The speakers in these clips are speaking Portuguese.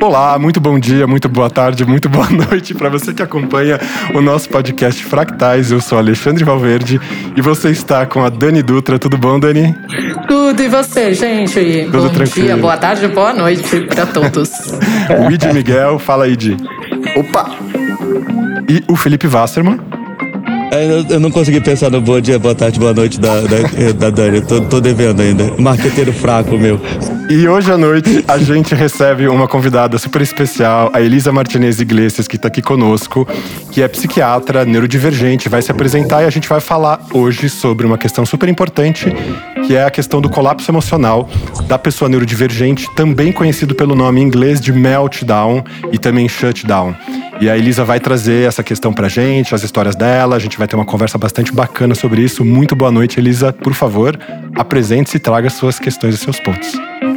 Olá, muito bom dia, muito boa tarde, muito boa noite para você que acompanha o nosso podcast Fractais. Eu sou Alexandre Valverde e você está com a Dani Dutra. Tudo bom, Dani? Tudo e você, gente? Tudo bom tranquilo. dia, boa tarde, boa noite para todos. o Id Miguel, fala Id. Opa! E o Felipe Wasserman. Eu não consegui pensar no bom dia, boa tarde, boa noite da, da, da Dani. Tô, tô devendo ainda. Marqueteiro fraco, meu. E hoje à noite a gente recebe uma convidada super especial, a Elisa Martinez Iglesias, que está aqui conosco, que é psiquiatra, neurodivergente, vai se apresentar e a gente vai falar hoje sobre uma questão super importante, que é a questão do colapso emocional da pessoa neurodivergente, também conhecido pelo nome em inglês de meltdown e também shutdown. E a Elisa vai trazer essa questão pra gente, as histórias dela, a gente vai ter uma conversa bastante bacana sobre isso. Muito boa noite, Elisa. Por favor, apresente-se e traga suas questões e seus pontos.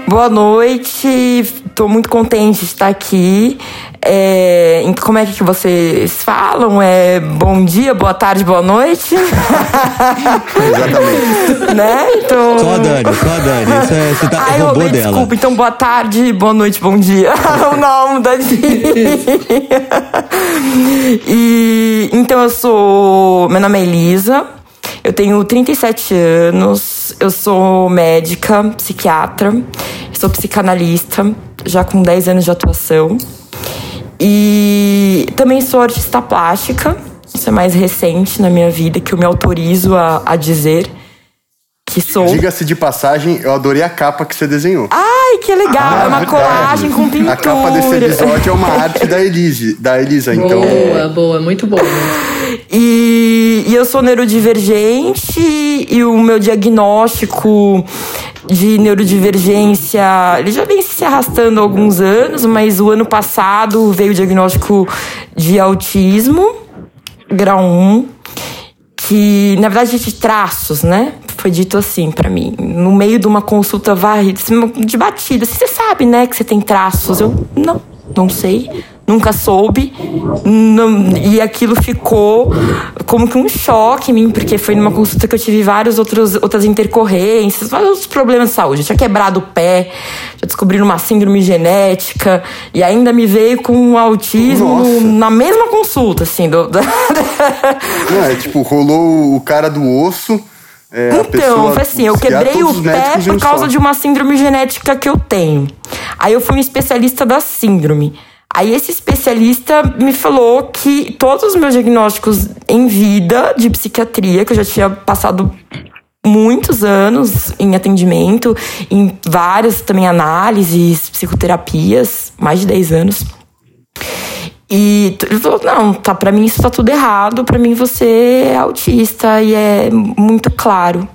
Boa noite, estou muito contente de estar aqui. É, como é que vocês falam? É bom dia, boa tarde, boa noite? Exatamente. né? Então... Só a Dani, só a Dani. Isso é, você tá, Ai, roubou roubei, dela. desculpa. Então, boa tarde, boa noite, bom dia. o nome da E então eu sou. Meu nome é Elisa. Eu tenho 37 anos. Eu sou médica, psiquiatra. Sou psicanalista, já com 10 anos de atuação. E também sou artista plástica. Isso é mais recente na minha vida, que eu me autorizo a, a dizer que sou. Diga-se de passagem, eu adorei a capa que você desenhou. Ai, que legal! Ah, é uma verdade. colagem com pintura. A capa desse episódio é uma arte da Elise, da Elisa, então. Boa, boa, muito boa. E, eu sou neurodivergente e o meu diagnóstico de neurodivergência, ele já vem se arrastando há alguns anos, mas o ano passado veio o diagnóstico de autismo, grau 1, que na verdade de traços, né? Foi dito assim pra mim, no meio de uma consulta varrida, de batida. Você sabe, né, que você tem traços? Eu, não, não sei. Nunca soube. Não- e aquilo ficou como que um choque em mim, porque foi numa consulta que eu tive várias outros, outras intercorrências, vários outros problemas de saúde. Eu tinha quebrado o pé, já descobriram uma síndrome genética, e ainda me veio com um autismo Nossa. na mesma consulta, assim. Do, da- Não, é tipo, rolou o cara do osso. é, Então, foi assim, eu quebrei o pé por causa só. de uma síndrome genética que eu tenho. Aí eu fui um especialista da síndrome. Aí esse especialista me falou que todos os meus diagnósticos em vida de psiquiatria, que eu já tinha passado muitos anos em atendimento, em várias também análises, psicoterapias, mais de 10 anos. E ele falou: não, tá, pra mim isso tá tudo errado, pra mim você é autista e é muito claro.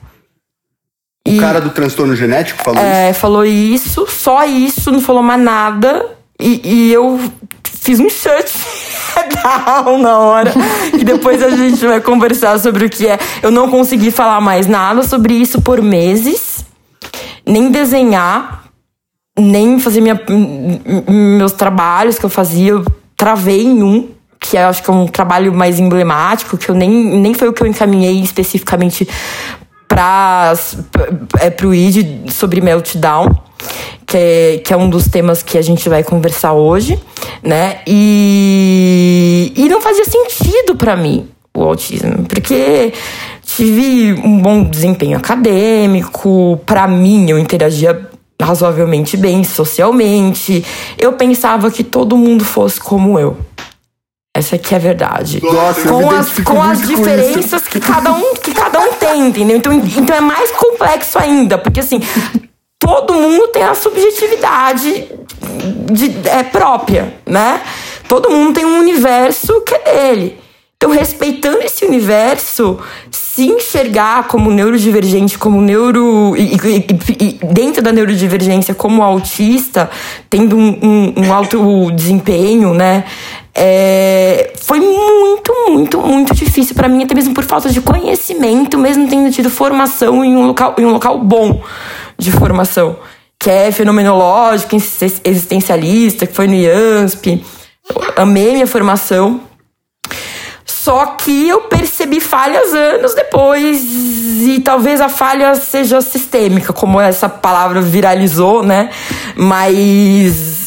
O cara do transtorno genético falou isso? É, falou isso, só isso, não falou mais nada. E, e eu fiz um shutdown na hora. e depois a gente vai conversar sobre o que é. Eu não consegui falar mais nada sobre isso por meses, nem desenhar, nem fazer minha, meus trabalhos que eu fazia. Eu travei em um, que eu acho que é um trabalho mais emblemático, que eu nem, nem foi o que eu encaminhei especificamente para é, pro ID sobre meltdown, que é, que é um dos temas que a gente vai conversar hoje, né? E, e não fazia sentido para mim o autismo, porque tive um bom desempenho acadêmico, para mim eu interagia razoavelmente bem socialmente. Eu pensava que todo mundo fosse como eu. Essa aqui é a verdade. Nossa, com as, com as muito com diferenças que cada um que cada um tem, entendeu? Então, então é mais complexo ainda, porque assim, todo mundo tem a subjetividade de, é, própria, né? Todo mundo tem um universo que é dele. Então, respeitando esse universo, se enxergar como neurodivergente, como neuro. E, e- e- dentro da neurodivergência, como autista, tendo um, um- um alto desempenho, né? é, foi muito, muito, muito difícil para mim, até mesmo por falta de conhecimento, mesmo tendo tido formação em um local, em um local bom de formação, que é fenomenológico, existencialista, que foi no IANSP. Amei minha formação. Só que eu percebi falhas anos depois, e talvez a falha seja sistêmica, como essa palavra viralizou, né? Mas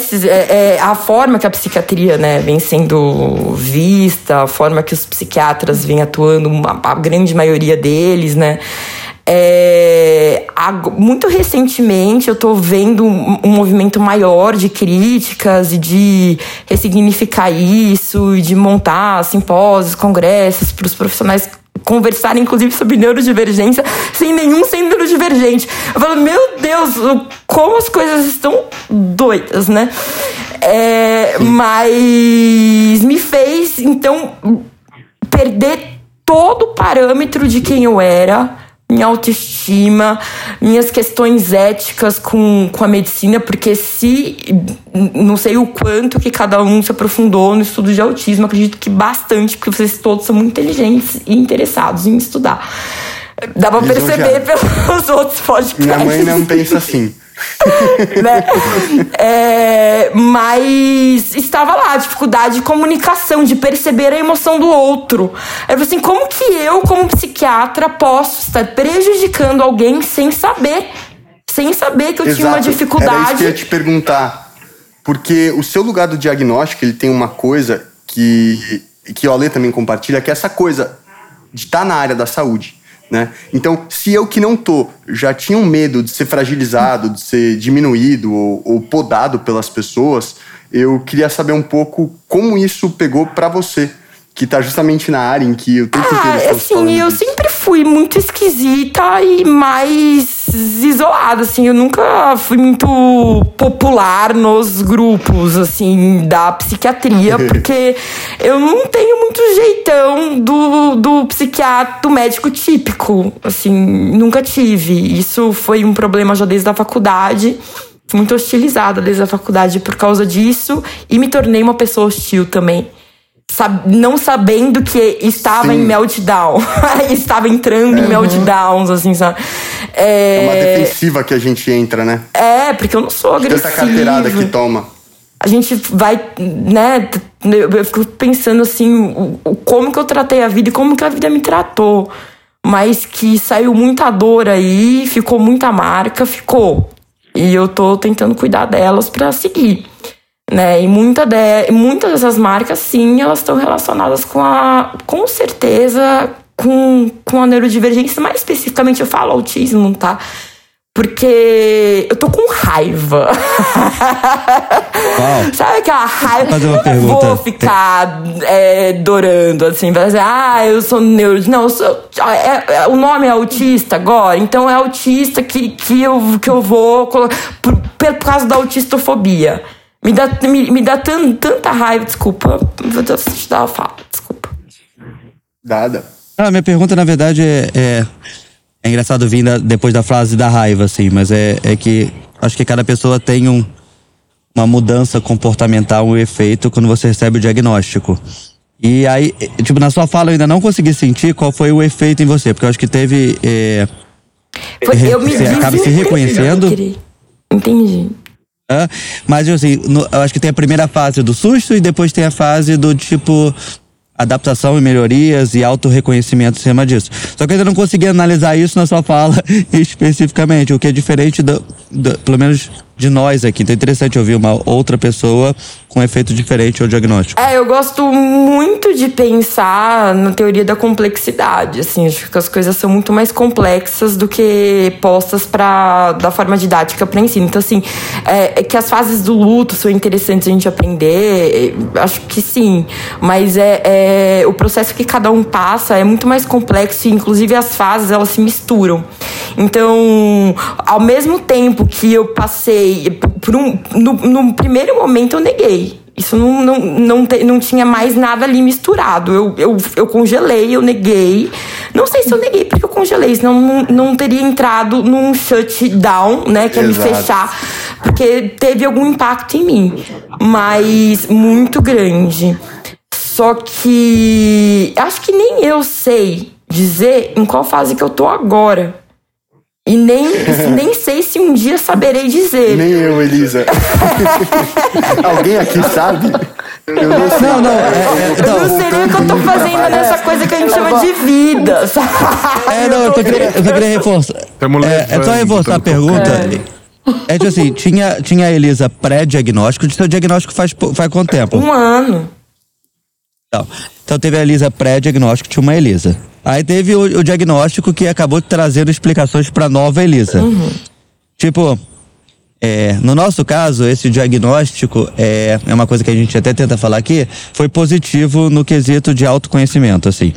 congressos, é, é, a forma que a psiquiatria né, vem sendo vista, a forma que os psiquiatras vêm atuando, a, a grande maioria deles, né? É, muito recentemente eu estou vendo um, um, movimento maior de críticas e de ressignificar isso e de montar simpósios, congressos para os profissionais conversarem, inclusive, sobre neurodivergência sem nenhum ser neurodivergente. Eu falo, meu Deus, como as coisas estão doidas, né? É, mas me fez, então, perder todo o parâmetro de quem eu era minha autoestima, minhas questões éticas com, com a medicina, porque se não sei o quanto que cada um se aprofundou no estudo de autismo, acredito que bastante, porque vocês todos são muito inteligentes e interessados em estudar. Dá pra perceber pelos outros podcasts. Minha mãe não pensa assim. né? É, mas estava lá, dificuldade de comunicação, de perceber a emoção do outro. Eu assim, como que eu, como psiquiatra, posso estar prejudicando alguém sem saber? Sem saber que eu Exato. tinha uma dificuldade. Era isso que eu ia te perguntar. Porque o seu lugar do diagnóstico, ele tem uma coisa que, que o Ale também compartilha, que é essa coisa de estar na área da saúde. Né? Então, se eu que não tô já tinha um medo de ser fragilizado, de ser diminuído ou, ou podado pelas pessoas, eu queria saber um pouco como isso pegou para você, que tá justamente na área em que o tempo ah, inteiro assim, eu sempre fui muito esquisita e mais isolada, assim, eu nunca fui muito popular nos grupos, assim, da psiquiatria, porque eu não tenho muito jeitão do, do psiquiatra, do médico típico, assim, nunca tive. Isso foi um problema já desde a faculdade, fui muito hostilizada desde a faculdade por causa disso e me tornei uma pessoa hostil também não sabendo que estava Sim. em meltdown. estava entrando em meltdowns, assim, sabe? É É, uma defensiva que a gente entra, né? é, porque eu não sou agressiva. Tanta carteirada que toma. A gente vai, né? Eu fico pensando assim, como que eu tratei a vida e como que a vida me tratou. Mas que saiu muita dor aí, ficou muita marca, ficou. E eu tô tentando cuidar delas pra seguir. Né? E muita de, muitas dessas marcas, sim, elas estão relacionadas com a. Com certeza, com, com a neurodivergência. Mais especificamente, eu falo autismo, tá? Porque eu tô com raiva. Qual? Sabe aquela raiva? Fazer uma eu não pergunta. vou ficar é, dorando, assim, vai dizer, ah, eu sou neuro. Não, eu sou, é- é- o nome é autista agora, então é autista que, que, eu, que eu vou colocar. Por, por causa da autistofobia. Me dá, me, me dá tan- tanta raiva, desculpa. Vou te dar uma fala, desculpa. Dada. Ah, minha pergunta, na verdade, é. É, é engraçado vir da- depois da frase da raiva, assim, mas é, é que acho que cada pessoa tem um, uma mudança comportamental, um efeito quando você recebe o diagnóstico. E aí, tipo, na sua fala eu ainda não consegui sentir qual foi o efeito em você, porque eu acho que teve. é, Foi, eu me Você acaba se reconhecendo? Entendi. Mas assim, no- eu acho que tem a primeira fase do susto e depois tem a fase do tipo adaptação e melhorias e auto-reconhecimento em cima disso. Só que eu ainda não consegui analisar isso na sua fala especificamente, o que é diferente, do, do- pelo menos de nós aqui. Então é interessante ouvir uma outra pessoa com efeito diferente ao diagnóstico. É, eu gosto muito de pensar na teoria da complexidade, assim, acho que as coisas são muito mais complexas do que postas para da forma didática para ensino. Então, assim, é, é que as fases do luto são interessantes a gente aprender, acho que sim, mas é, é o processo que cada um passa é muito mais complexo e, inclusive, as fases elas se misturam. Então, ao mesmo tempo que eu passei por um, no, no primeiro momento eu neguei. Isso não, não, não, te- não tinha mais nada ali misturado. Eu, eu, eu congelei, eu neguei. Não sei se eu neguei porque eu congelei, senão não, não teria entrado num shutdown, né? Que é me fechar. Porque teve algum impacto em mim. Mas muito grande. Só que acho que nem eu sei dizer em qual fase que eu tô agora. E nem, nem sei se um dia saberei dizer. Nem eu, Elisa. Alguém aqui sabe? Eu não sei. Não, não, é, é, Eu não. não sei nem o que eu tô fazendo nessa coisa que a gente chama de vida, sabe? É, não, eu só queria, eu só queria reforçar. Tamo É, é só reforçar a pergunta. É tipo assim, tinha, tinha a Elisa pré-diagnóstico. Seu diagnóstico faz, faz quanto tempo? Um ano. Então, teve a Elisa pré-diagnóstico, tinha uma Elisa. Aí teve o, o diagnóstico que acabou trazendo explicações pra nova Elisa. Tipo, é, no nosso caso, esse diagnóstico é, é uma coisa que a gente até tenta falar aqui, foi positivo no quesito de autoconhecimento, assim.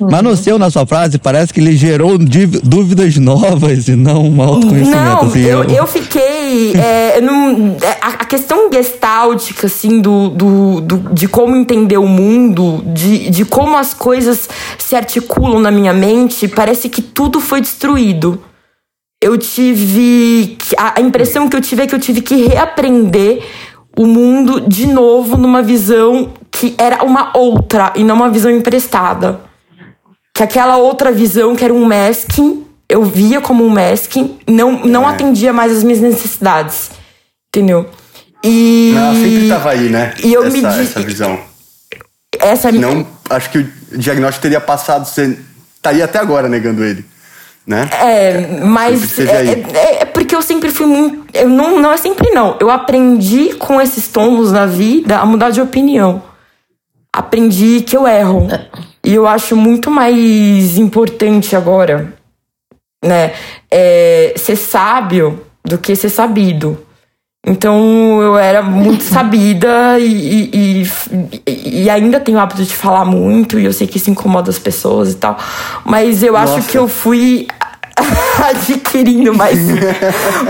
Mas no seu, na sua frase, parece que ele gerou dúvidas novas e não um autoconhecimento. Não, assim, eu, eu fiquei. é, é, a, questão gestáltica, assim, do, do, do- de como entender o mundo, de, de como as coisas se articulam na minha mente, parece que tudo foi destruído. Eu tive. a impressão que eu tive é que eu tive que reaprender o mundo de novo numa visão que era uma outra e não uma visão emprestada que aquela outra visão que era um masking, eu via como um masking, não, não atendia mais as minhas necessidades. Entendeu? E. Ela sempre tava aí, né? E eu essa, me di- essa visão. Essa Não, acho que o diagnóstico teria passado, você estaria até agora negando ele, né? É, mas Sempre esteve é, é- é porque eu sempre fui muito. Eu não, não é sempre não. Eu aprendi com esses tombos na vida a mudar de opinião. Aprendi que eu erro. E eu acho muito mais importante agora, né? É, ser sábio do que ser sabido. Então eu era muito sabida e, e, e- e ainda tenho o hábito de falar muito, e eu sei que isso incomoda as pessoas e tal. Mas eu acho Nossa. que eu fui adquirindo mais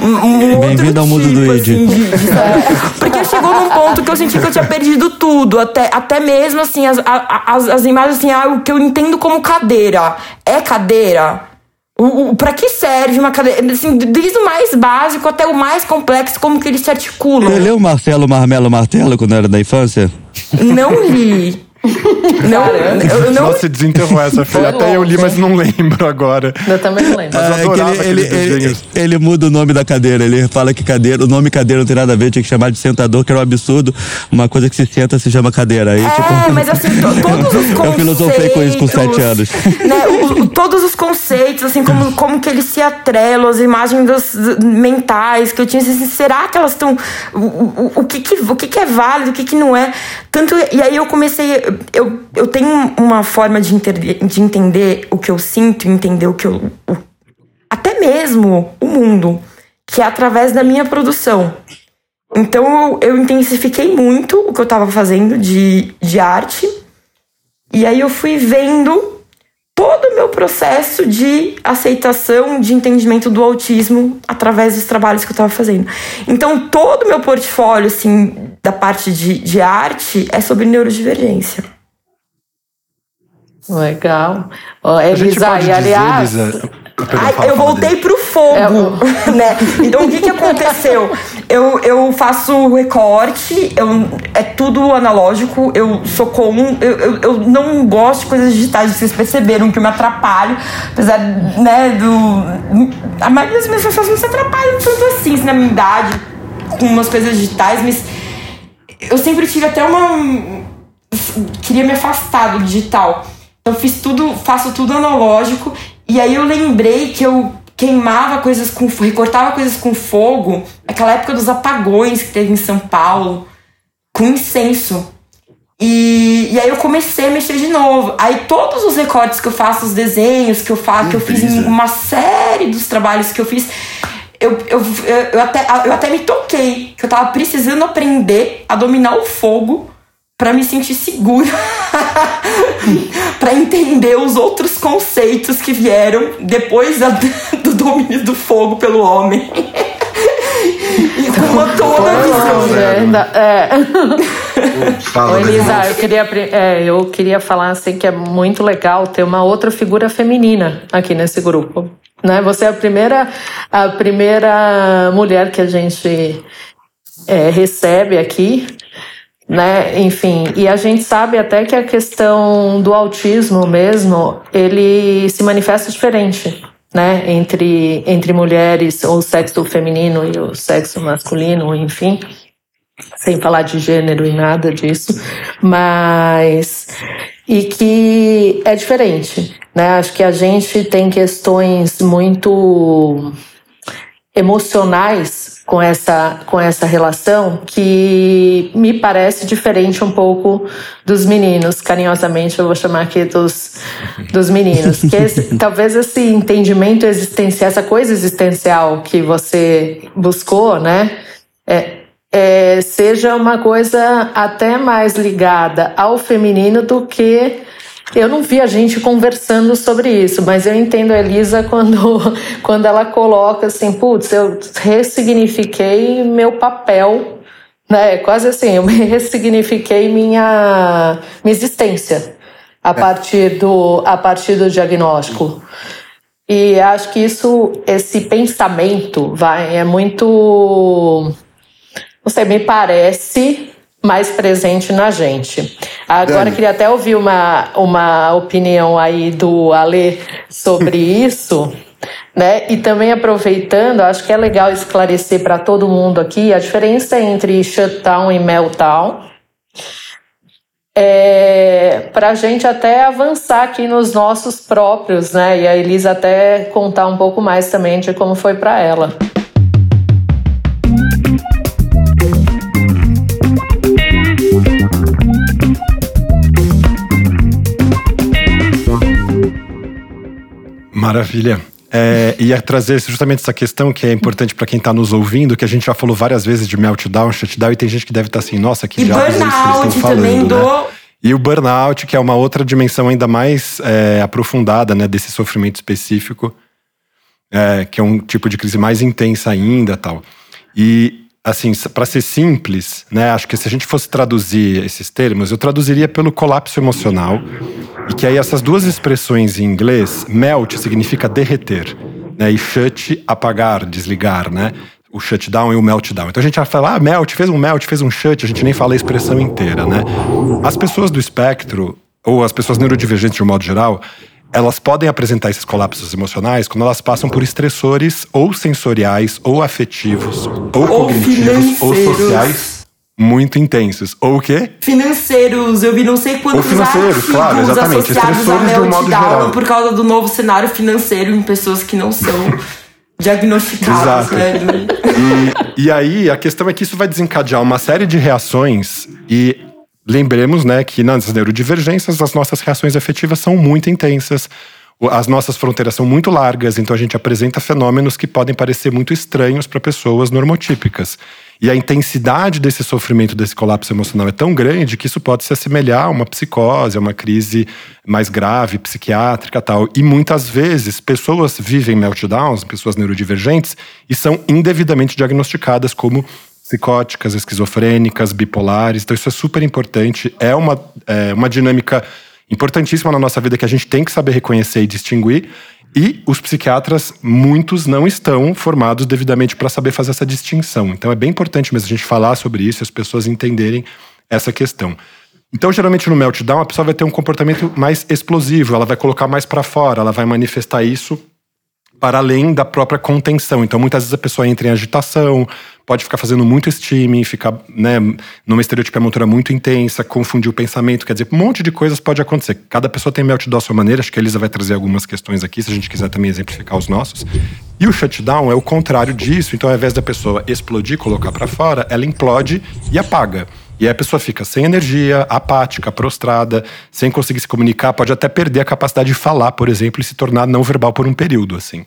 um, um Bem-vindo ao mundo do tipo, Id. assim, de- de- Porque chegou num ponto que eu senti que eu tinha perdido tudo. Até, até mesmo assim, as, as, as imagens assim, ah, o que eu entendo como cadeira. É cadeira? O, o, pra que serve uma cadeira? Assim, desde o mais básico até o mais complexo, como que eles se articulam. Você leu o Marcelo Marmelo Martelo quando era da infância? Não li. Não, eu não. Nossa, desenterrou essa, filha. Até eu li, mas não lembro agora. Eu também não lembro. Mas eu é que adorava ele, ele, ele, ele muda o nome da cadeira. Ele fala que cadeira, o nome cadeira não tem nada a ver, tinha que chamar de sentador, que era um absurdo. Uma coisa que se senta se chama cadeira. Aí, É, tipo, mas assim, to- todos os conceitos. Eu filosofei com isso com sete anos. Né, o- o- todos os conceitos, assim, como, como que eles se atrelam, as imagens das- mentais que eu tinha, assim, será que elas estão. O, o, o, que, que, o que, que é válido, o que, que não é? Tanto, e aí eu comecei. Eu, eu tenho uma forma de entender, de entender o que eu sinto, entender o que eu. o- até mesmo o mundo, que é através da minha produção. Então eu, eu intensifiquei muito o que eu tava fazendo de, de arte. E aí eu fui vendo todo o meu processo de aceitação, de entendimento do autismo através dos trabalhos que eu tava fazendo. Então todo o meu portfólio, assim, da parte de, de arte é sobre neurodivergência. Legal. Gente Elisa, pode e aliás. dizer, Elisa... Ai, eu voltei dele. pro fogo, É, né? Então o que que aconteceu? Eu, eu faço recorte, eu, é tudo analógico, eu sou comum, eu, eu, eu não gosto de coisas digitais, vocês perceberam que eu me atrapalho, apesar, né, do... A maioria das minhas pessoas não se atrapalham tanto assim, assim, na minha idade, com umas coisas digitais, mas eu sempre tive até uma... Queria me afastar do digital. Eu fiz tudo, faço tudo analógico. E aí eu lembrei que eu queimava coisas com. recortava coisas com fogo, aquela época dos apagões que teve em São Paulo, com incenso. E, e aí eu comecei a mexer de novo. Aí todos os recortes que eu faço, os desenhos que eu faço, que eu fiz em uma série dos trabalhos que eu fiz, eu, eu, eu até, eu até me toquei que eu tava precisando aprender a dominar o fogo pra me sentir segura, pra entender os outros conceitos que vieram depois da- do domínio do fogo pelo homem. Então, uma toda a visão. É. Fala, Ô, Elisa, Elisa. eu queria, é, eu queria falar assim que é muito legal ter uma outra figura feminina aqui nesse grupo. Né? Você é a primeira, a primeira mulher que a gente é, recebe aqui. Né? Enfim, e a gente sabe até que a questão do autismo mesmo, ele se manifesta diferente, né? Entre, entre mulheres, ou o sexo feminino e o sexo masculino, enfim sem falar de gênero e nada disso, mas e que é diferente, né? Acho que a gente tem questões muito emocionais com essa, com essa relação que me parece diferente um pouco dos meninos. Carinhosamente eu vou chamar aqui dos, dos meninos. Que esse, talvez esse entendimento existencial, essa coisa existencial que você buscou, né? É, é, seja uma coisa até mais ligada ao feminino do que eu não vi a gente conversando sobre isso, mas eu entendo a Elisa quando, quando ela coloca assim, putz, eu ressignifiquei meu papel, né? Quase assim, eu ressignifiquei minha, minha existência a é. partir do, a partir do diagnóstico. E acho que isso, esse pensamento, vai, é muito, não sei, me parece mais presente na gente. Agora, Dani. queria até ouvir uma, uma opinião aí do Ale sobre isso. Né? E também aproveitando, acho que é legal esclarecer para todo mundo aqui a diferença entre shutdown e meltdown. É, para a gente até avançar aqui nos nossos próprios, né? E a Elisa até contar um pouco mais também de como foi para ela. Maravilha. É, ia trazer justamente essa questão que é importante para quem está nos ouvindo, que a gente já falou várias vezes de meltdown, shutdown, e tem gente que deve estar tá assim, nossa, que diabos eles estão falando, também né? E o burnout, que é uma outra dimensão ainda mais é, aprofundada né, desse sofrimento específico, é, que é um tipo de crise mais intensa ainda tal. E assim, para ser simples, né, acho que se a gente fosse traduzir esses termos, eu traduziria pelo colapso emocional. E que aí essas duas expressões em inglês, melt significa derreter, né, e shut apagar, desligar, né? O shutdown e o meltdown. Então a gente vai falar, ah, melt, fez um melt, fez um shut, a gente nem fala a expressão inteira, né? As pessoas do espectro, ou as pessoas neurodivergentes de um modo geral, elas podem apresentar esses colapsos emocionais quando elas passam por estressores ou sensoriais, ou afetivos, ou, ou cognitivos, ou sociais muito intensos. Ou o quê? Financeiros. Eu vi não sei quantos ou financeiros, claro, exatamente. Estressores de um modo geral. Por causa do novo cenário financeiro em pessoas que não são diagnosticadas, né? E, e aí, a questão é que isso vai desencadear uma série de reações e Lembremos né, que nas neurodivergências as nossas reações afetivas são muito intensas, as nossas fronteiras são muito largas, então a gente apresenta fenômenos que podem parecer muito estranhos para pessoas normotípicas. E a intensidade desse sofrimento, desse colapso emocional é tão grande que isso pode se assemelhar a uma psicose, a uma crise mais grave, psiquiátrica tal. E muitas vezes pessoas vivem meltdowns, pessoas neurodivergentes, e são indevidamente diagnosticadas como psicóticas, esquizofrênicas, bipolares. Então, isso é super importante. É uma, é uma dinâmica importantíssima na nossa vida que a gente tem que saber reconhecer e distinguir. E os psiquiatras, muitos não estão formados devidamente para saber fazer essa distinção. Então, é bem importante mesmo a gente falar sobre isso e as pessoas entenderem essa questão. Então, geralmente no meltdown, a pessoa vai ter um comportamento mais explosivo, ela vai colocar mais para fora, ela vai manifestar isso para além da própria contenção. Então, muitas vezes a pessoa entra em agitação, pode ficar fazendo muito steaming, ficar né, numa estereotipia motora muito intensa, confundir o pensamento, quer dizer, um monte de coisas pode acontecer. Cada pessoa tem meltdown à sua maneira, acho que a Elisa vai trazer algumas questões aqui, se a gente quiser também exemplificar os nossos. E o shutdown é o contrário disso, então ao invés da pessoa explodir, colocar para fora, ela implode e apaga. E a pessoa fica sem energia, apática, prostrada, sem conseguir se comunicar, pode até perder a capacidade de falar, por exemplo, e se tornar não verbal por um período, assim.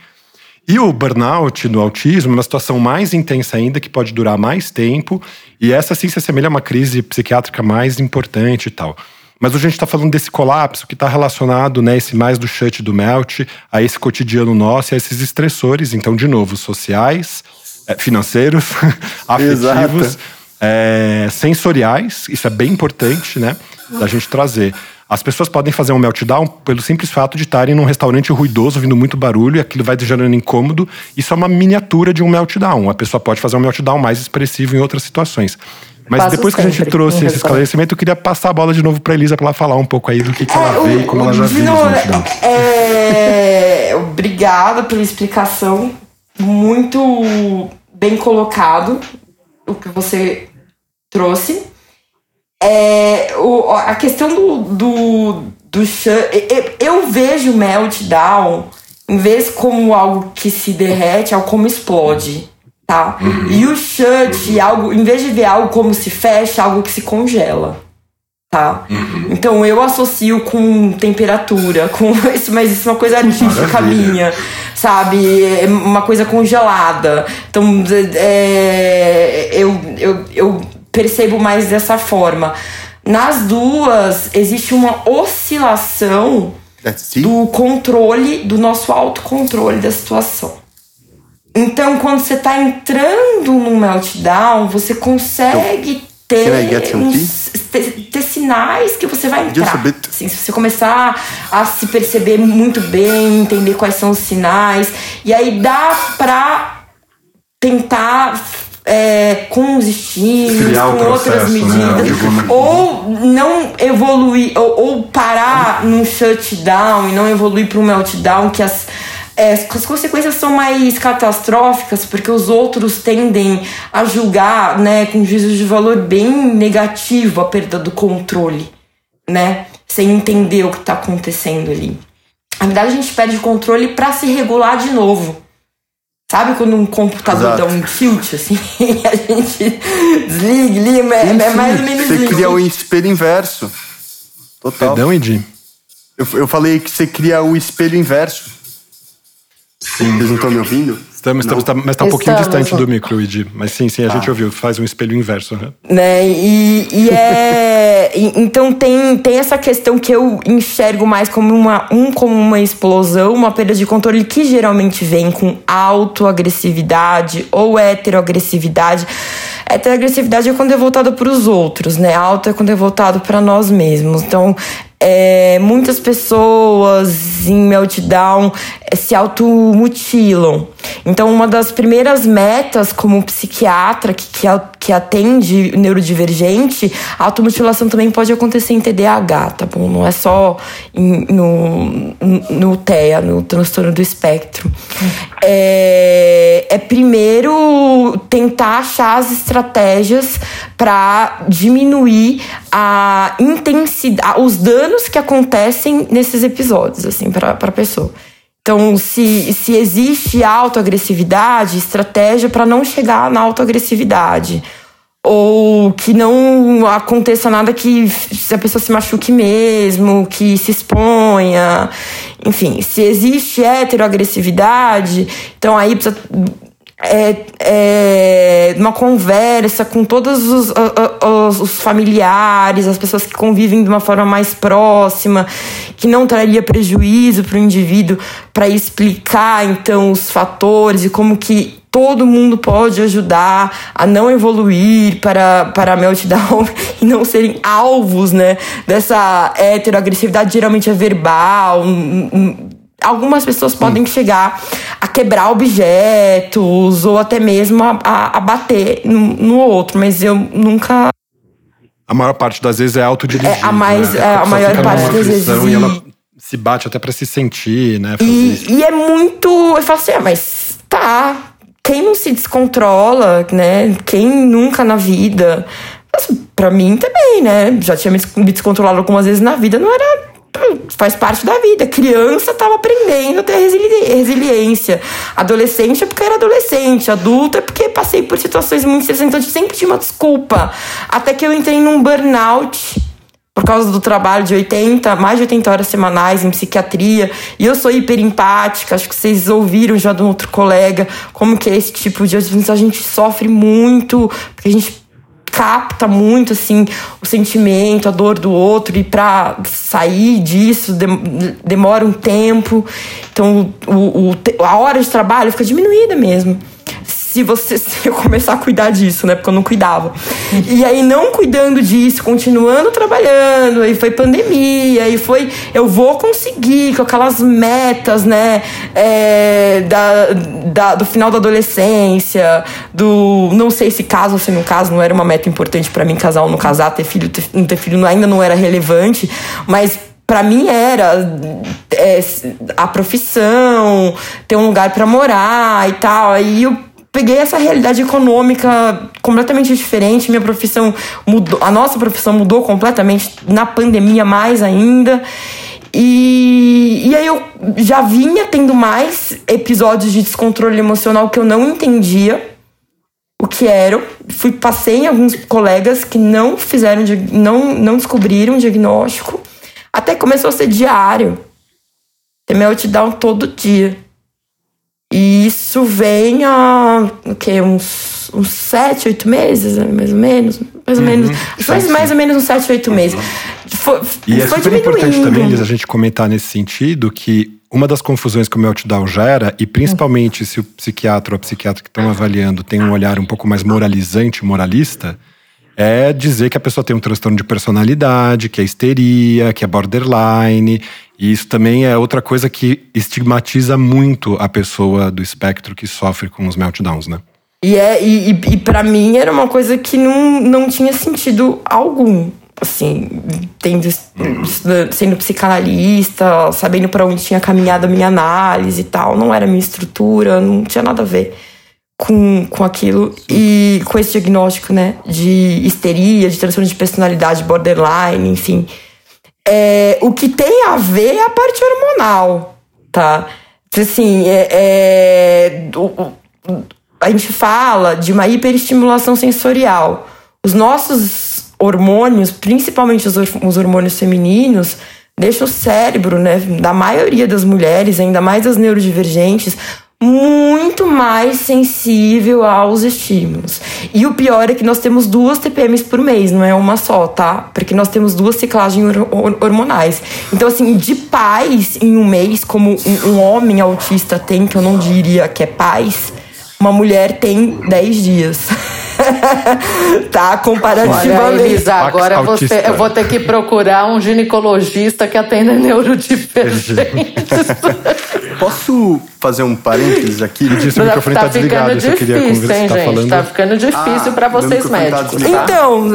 E o burnout no autismo é uma situação mais intensa ainda, que pode durar mais tempo, e essa sim se assemelha a uma crise psiquiátrica mais importante e tal. Mas hoje a gente está falando desse colapso que está relacionado, né, esse mais do shut do melt, a esse cotidiano nosso, a esses estressores, então, de novo, sociais, eh, financeiros, afetivos, é, sensoriais, isso é bem importante, né, da gente trazer. As pessoas podem fazer um meltdown pelo simples fato de estarem num restaurante ruidoso, ouvindo muito barulho, e aquilo vai gerando incômodo. Isso é uma miniatura de um meltdown. A pessoa pode fazer um meltdown mais expressivo em outras situações. Mas Passo depois que a gente trouxe esse esclarecimento, eu queria passar a bola de novo para Elisa para ela falar um pouco aí do que, que ela é, vê e como ela já viu os meltdowns. É, obrigada pela explicação. Muito bem colocado o que você trouxe. É, o, a questão do, do, do eu, eu vejo meltdown, em vez como algo que se derrete, algo como explode. tá? E o shut, algo, em vez de ver algo como se fecha, algo que se congela. Tá? Então eu associo com temperatura, com isso, mas isso é uma coisa artística minha, sabe? É uma coisa congelada. Então é, eu, eu, eu percebo mais dessa forma. Nas duas, existe uma oscilação it. do controle, do nosso autocontrole da situação. Então, quando você tá entrando num meltdown, você consegue ter, get some uns- ter, ter sinais que você vai entrar. Assim, se você começar a se perceber muito bem, entender quais são os sinais, e aí dá pra tentar é, com os estímulos, com outras processo, né? medidas, Digamos- ou não evoluir, ou, ou parar num shutdown e não evoluir para um meltdown, que as, é, as consequências são mais catastróficas, porque os outros tendem a julgar né, com juízo de valor bem negativo a perda do controle, né? Sem entender o que está acontecendo ali. Na verdade, a gente perde o controle para se regular de novo. Sabe quando um computador Exato. dá um tilt, assim, e a gente desliga, liga, é, é mais ou menos Você isso. cria o espelho inverso. Total. Perdão, Edi? Eu, eu falei que você cria o espelho inverso. Sim. Vocês não estão me ouvindo? Estamos, estamos, tá- mas tá um pouquinho Estamos, distante do micro, Edi. Mas sim, sim, a gente ouviu. Faz um espelho inverso. né? né? E, e é. então tem, tem essa questão que eu enxergo mais como uma, um como uma explosão, uma perda de controle que geralmente vem com autoagressividade ou heteroagressividade. Heteroagressividade é quando é voltado para os outros, né? Auto é quando é voltado para nós mesmos. Então, é, muitas pessoas em meltdown é, se automutilam. Então, uma das primeiras metas como psiquiatra que, que, que atende neurodivergente, a automutilação também pode acontecer em TDAH, tá bom? Não é só em- no, no TEA, no transtorno do espectro. É, é primeiro tentar achar as estratégias para diminuir a intensidade, os danos que acontecem nesses episódios, assim, para a pessoa. Então, se, se existe autoagressividade, estratégia para não chegar na autoagressividade. Ou que não aconteça nada que a pessoa se machuque mesmo, que se exponha. Enfim, se existe heteroagressividade, então aí precisa é, é, uma conversa com todos os, os- os familiares, as pessoas que convivem de uma forma mais próxima, que não traria prejuízo para o indivíduo, para explicar então os fatores e como que todo mundo pode ajudar a não evoluir para, para a meltdown e não serem alvos né, dessa heteroagressividade, geralmente é verbal. hum, hum, Algumas pessoas podem chegar a quebrar objetos ou até mesmo a, a, a bater no, no outro, mas eu nunca. A maior parte das vezes é autodirigido. É, a mais- né? é, a pessoa maior parte das vezes E ela se bate até pra se sentir, né? E, e é muito. Eu falo assim, ah, mas tá. Quem não se descontrola, né? Quem nunca na vida. Mas pra mim também, né? Já tinha me descontrolado algumas vezes na vida, não era. Faz parte da vida. Criança tava aprendendo a ter resili- resiliência. Adolescente é porque era adolescente. Adulto é porque passei por situações muito estressantes. Então, sempre tinha uma desculpa. Até que eu entrei num burnout por causa do trabalho de 80, mais de 80 horas semanais em psiquiatria, e eu sou hiperempática, acho que vocês ouviram já de um outro colega, como que é esse tipo de a gente sofre muito, porque a gente capta muito assim o sentimento, a dor do outro e para sair disso dem- demora um tempo. Então o, o a hora de trabalho fica diminuída mesmo. Se você se eu começar a cuidar disso, né? Porque eu não cuidava. E aí, não cuidando disso, continuando trabalhando, aí foi pandemia, aí foi. Eu vou conseguir com aquelas metas, né? é, da, da- do final da adolescência, do. Não sei se casa ou se não casa, não era uma meta importante pra mim casar ou não casar, ter filho, ter, não ter filho ainda não era relevante, mas Pra mim era é, a profissão, ter um lugar pra morar e tal. Aí eu peguei essa realidade econômica completamente diferente. Minha profissão mudou, a nossa profissão mudou completamente na pandemia mais ainda. E, e aí eu já vinha tendo mais episódios de descontrole emocional que eu não entendia. o que era. Fui, passei em alguns colegas que não fizeram, não, não descobriram o diagnóstico. Até começou a ser diário. Ter meltdown todo dia. E isso vem há o quê? Uns, uns sete, oito meses, né? mais ou menos. Mais ou uhum, menos. Faz mais ou menos uns sete, oito meses. Foi, e é foi é super diminuindo. importante também, Liz, a gente comentar nesse sentido que uma das confusões que o meltdown gera, e principalmente se o psiquiatra ou a psiquiatra que estão avaliando tem um olhar um pouco mais moralizante, moralista, é dizer que a pessoa tem um transtorno de personalidade, que é histeria, que é borderline. E isso também é outra coisa que estigmatiza muito a pessoa do espectro que sofre com os meltdowns, né? E, é, e, e, e para mim era uma coisa que não, não tinha sentido algum assim, tendo, sendo psicanalista, sabendo para onde tinha caminhado a minha análise e tal. Não era minha estrutura, não tinha nada a ver com, com aquilo. E com esse diagnóstico, né, de histeria, de transtorno de personalidade, borderline, enfim. É, o que tem a ver é a parte hormonal, tá? Assim, é, é, a gente fala de uma hiperestimulação sensorial. Os nossos hormônios, principalmente os, os hormônios femininos, deixam o cérebro, né, da maioria das mulheres, ainda mais das neurodivergentes, muito mais sensível aos estímulos. E o pior é que nós temos duas TPMs por mês, não é uma só, tá? Porque nós temos duas ciclagens hormonais. Então, assim, de pais em um mês, como um, homem autista tem, que eu não diria que é pais, uma mulher tem 10 dias. tá? Comparativamente. Olha, Elisa, agora você, eu vou ter que procurar um ginecologista que atenda neurodivergentes. Posso fazer um parênteses aqui? Ele disse que o microfone tá, tá desligado. Difícil, queria conversar, hein, tá gente? Falando... Tá ficando difícil ah, para vocês tá médicos. Tá então,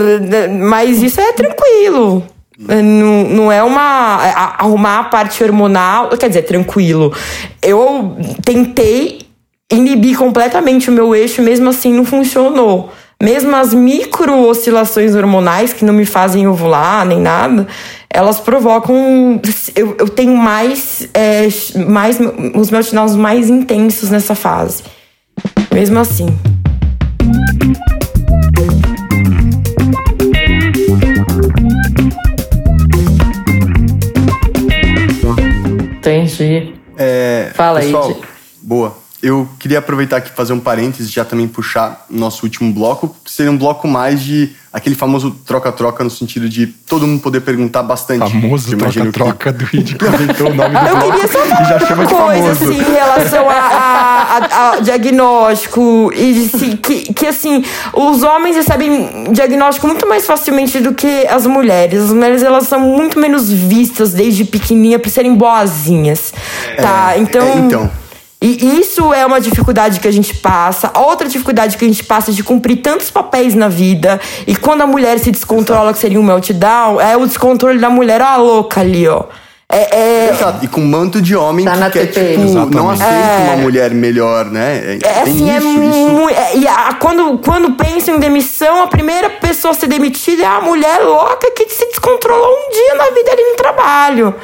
mas isso é tranquilo. Não, não é uma. Arrumar a parte hormonal. Quer dizer, tranquilo. Eu tentei inibir completamente o meu eixo, mesmo assim não funcionou. Mesmo as micro oscilações hormonais, que não me fazem ovular nem nada, elas provocam. Eu, eu tenho mais, é, mais. os meus sinais mais intensos nessa fase. Mesmo assim. Entendi. É, Fala pessoal, aí. Boa eu queria aproveitar aqui e fazer um parênteses, já também puxar nosso último bloco, que seria um bloco mais de aquele famoso troca-troca, no sentido de todo mundo poder perguntar bastante. Famoso troca-troca que... do Id, que inventou o nome do eu bloco. Eu queria só falar já chama uma coisa, assim, em relação a, a, a, a diagnóstico, e assim, que, que, assim, os homens recebem diagnóstico muito mais facilmente do que as mulheres. As mulheres, elas são muito menos vistas desde pequenininha por serem boazinhas, tá? É, então... É, então e isso é uma dificuldade que a gente passa. Outra dificuldade que a gente passa é de cumprir tantos papéis na vida. E quando a mulher se descontrola, que seria um meltdown, é o descontrole da mulher, ó, a louca ali, ó. É, é... Exato. E com manto de homem tá que quer, tipo, não aceita é... uma mulher melhor, né? É, é assim, é isso, é muito. É, e a, quando, quando pensa em demissão, a primeira pessoa a ser demitida é a mulher louca que se descontrolou um dia na vida ali no trabalho.